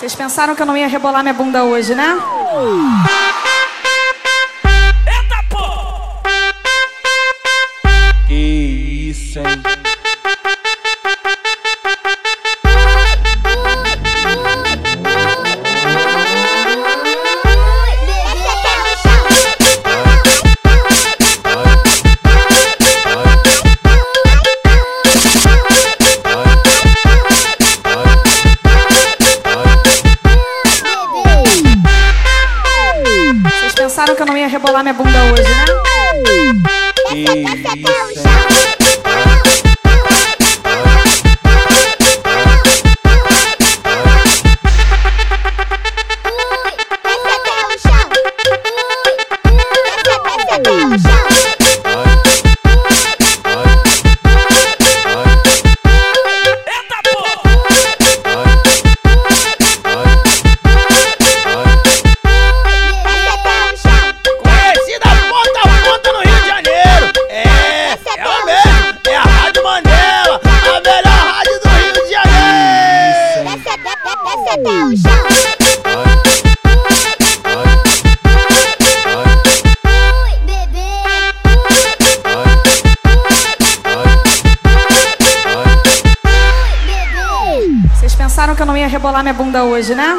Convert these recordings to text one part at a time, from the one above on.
Vocês pensaram que eu não ia rebolar minha bunda hoje, né? Eita pô! Que isso, hein? Rebolar minha bunda hoje, né? Que isso, Vocês pensaram que eu não ia rebolar minha bunda hoje, né?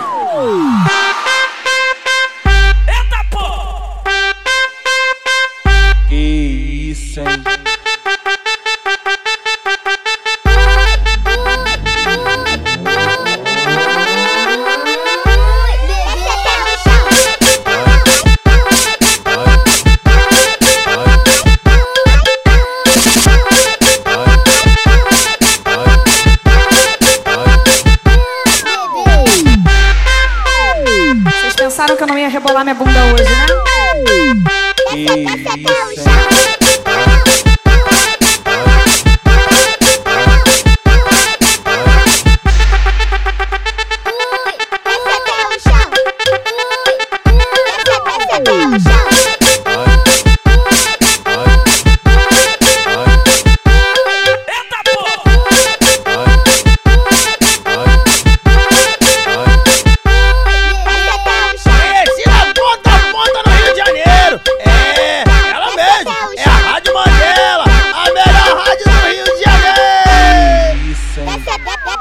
Pensaram que eu não ia rebolar minha bunda hoje, né? Que isso,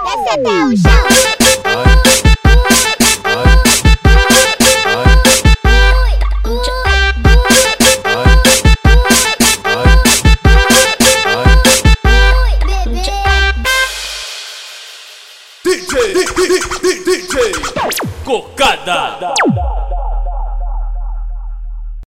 hein? DJ Cocada!